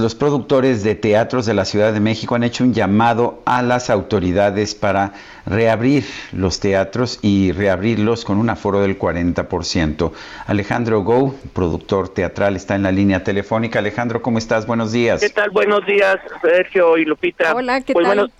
Los productores de teatros de la Ciudad de México han hecho un llamado a las autoridades para reabrir los teatros y reabrirlos con un aforo del 40%. Alejandro Go, productor teatral, está en la línea telefónica. Alejandro, ¿cómo estás? Buenos días. ¿Qué tal? Buenos días, Sergio y Lupita. Hola, ¿qué pues tal? Bueno,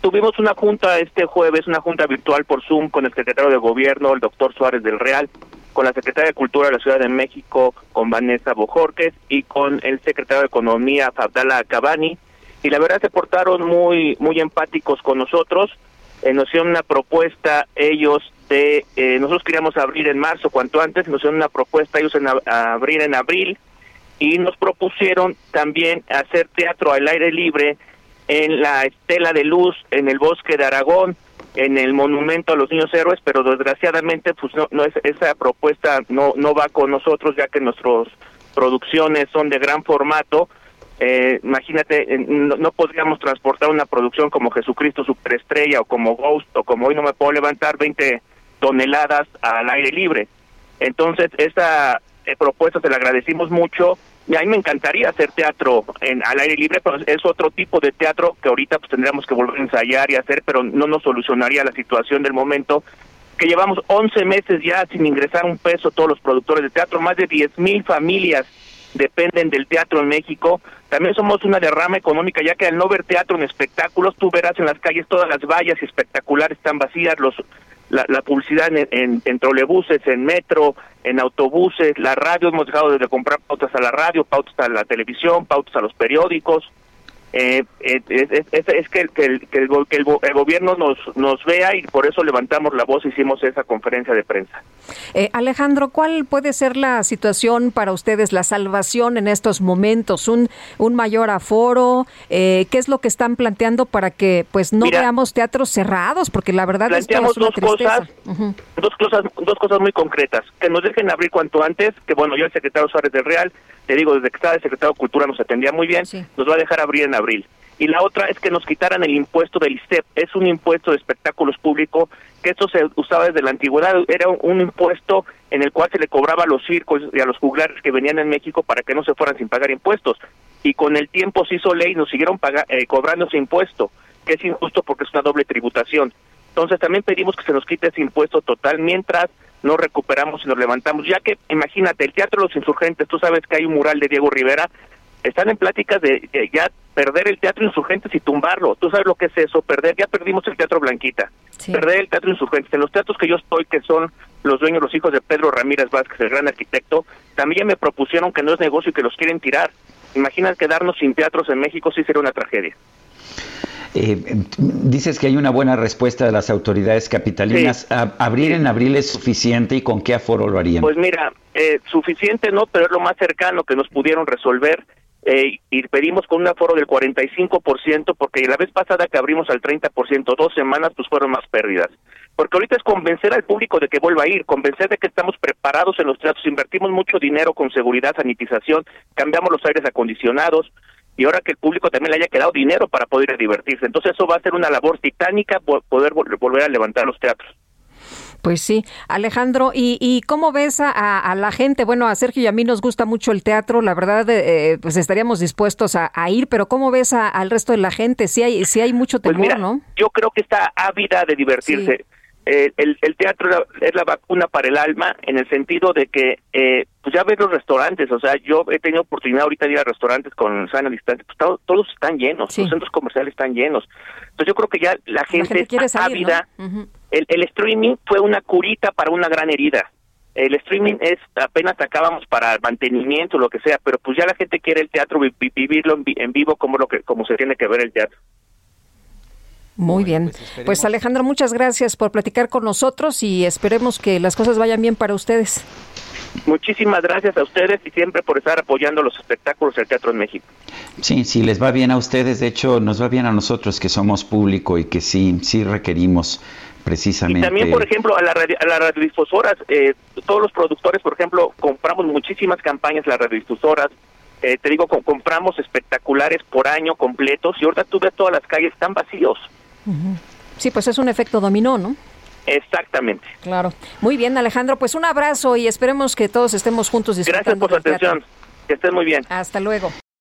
tuvimos una junta este jueves, una junta virtual por Zoom con el secretario de Gobierno, el doctor Suárez del Real, con la secretaria de Cultura de la Ciudad de México, con Vanessa Bojorques, y con el secretario de Economía, Fabdala Cabani. Y la verdad se portaron muy, muy empáticos con nosotros. Eh, nos hicieron una propuesta ellos de, eh, nosotros queríamos abrir en marzo, cuanto antes, nos hicieron una propuesta ellos en abrir en abril, y nos propusieron también hacer teatro al aire libre en la Estela de Luz, en el Bosque de Aragón, en el Monumento a los Niños Héroes, pero desgraciadamente pues no, no es, esa propuesta no no va con nosotros ya que nuestras producciones son de gran formato. Eh, imagínate, no, no podríamos transportar una producción como Jesucristo Superestrella o como Ghost o como hoy no me puedo levantar 20 toneladas al aire libre. Entonces, esa eh, propuesta se la agradecimos mucho. Y a mí me encantaría hacer teatro en, al aire libre, pero es otro tipo de teatro que ahorita pues tendríamos que volver a ensayar y hacer, pero no nos solucionaría la situación del momento. Que llevamos 11 meses ya sin ingresar un peso todos los productores de teatro, más de 10 mil familias dependen del teatro en México. También somos una derrama económica, ya que al no ver teatro en espectáculos, tú verás en las calles todas las vallas espectaculares están vacías, los la, la publicidad en, en, en trolebuses, en metro, en autobuses, la radio, hemos dejado de comprar pautas a la radio, pautas a la televisión, pautas a los periódicos. Eh, eh, es, es- es- es que, el, que, el, que el go- que el go- el gobierno nos, nos vea y por eso levantamos la voz, hicimos esa conferencia de prensa. Eh, Alejandro, ¿cuál puede ser la situación para ustedes, la salvación en estos momentos? ¿Un, un mayor aforo? Eh, ¿Qué es lo que están planteando para que pues no Mira, veamos teatros cerrados? Porque la verdad esto planteamos es una dos tristeza. cosas, dos cosas, dos cosas muy concretas, que nos dejen abrir cuanto antes, que bueno, yo el secretario Suárez del Real, te digo, desde que estaba el secretario de Cultura nos atendía muy bien, Sí. nos va a dejar abrir en abril. Y la otra es que nos quitaran el impuesto del ISTEP, es un impuesto de espectáculos públicos, que esto se usaba desde la antigüedad, era un, impuesto en el cual se le cobraba a los circos y a los juglares que venían en México para que no se fueran sin pagar impuestos. Y con el tiempo se hizo ley y nos siguieron eh, cobrando ese impuesto, que es injusto porque es una doble tributación. Entonces también pedimos que se nos quite ese impuesto total mientras no recuperamos y nos levantamos, ya que imagínate, el Teatro de los Insurgentes, tú sabes que hay un mural de Diego Rivera, están en pláticas de, de ya perder el Teatro Insurgentes y tumbarlo. Tú sabes lo que es eso, perder, ya perdimos el Teatro Blanquita, Sí. perder el Teatro Insurgentes. En los teatros que yo estoy, que son los dueños, los hijos de Pedro Ramírez Vázquez, el gran arquitecto, también me propusieron que no es negocio y que los quieren tirar. Imagina quedarnos sin teatros en México, sí sería una tragedia. Eh, dices que hay una buena respuesta de las autoridades capitalinas. A- ¿Abrir en abril es suficiente y con qué aforo lo harían? Pues mira, eh, suficiente no, pero es lo más cercano que nos pudieron resolver. Eh, y pedimos con un aforo del 45%, porque la vez pasada que abrimos al 30%, dos semanas, pues fueron más pérdidas. Porque ahorita es convencer al público de que vuelva a ir, convencer de que estamos preparados en los teatros, invertimos mucho dinero con seguridad, sanitización, cambiamos los aires acondicionados, y ahora que el público también le haya quedado dinero para poder divertirse. Entonces eso va a ser una labor titánica po- poder vol- volver a levantar los teatros. Pues sí, Alejandro, ¿y, y cómo ves a, a- la gente? Bueno, a Sergio y a mí nos gusta mucho el teatro, la verdad, eh, pues estaríamos dispuestos a, a ir, pero ¿cómo ves a- al resto de la gente? Sí hay, sí hay mucho Pues temor, mira, ¿no? yo creo que está ávida de divertirse. Sí. Eh, el, el teatro es la- vacuna para el alma en el sentido de que, eh, pues ya ves los restaurantes, o sea, yo he tenido oportunidad ahorita de ir a restaurantes con sana distancia, pues to- todos están llenos, Sí. los centros comerciales están llenos. Entonces yo creo que ya la gente, está salir, ávida. El, el streaming fue una curita para una gran herida. El streaming es apenas acabamos para mantenimiento, lo que sea, pero pues ya la gente quiere el teatro, vi- vi- vivirlo en, vi- en vivo como lo que como se tiene que ver el teatro. Muy bien. pues. Pues Alejandro, muchas gracias por platicar con nosotros y esperemos que las cosas vayan bien para ustedes. Muchísimas gracias a ustedes y siempre por estar apoyando los espectáculos del teatro en México. Sí, sí, les va bien a ustedes, de hecho nos va bien a nosotros que somos público y que sí, sí requerimos precisamente. Y también, por ejemplo, a, la a las radiodifusoras, eh, todos los productores, por ejemplo, compramos muchísimas campañas las radiodifusoras, eh, te digo, compramos espectaculares por año completos y ahorita tú ves todas las calles están vacíos. Sí, pues es un efecto dominó, ¿no? Exactamente. Claro. Muy bien, Alejandro. Pues un abrazo y esperemos que todos estemos juntos disfrutando. Gracias por su atención. Que estén muy bien. Hasta luego.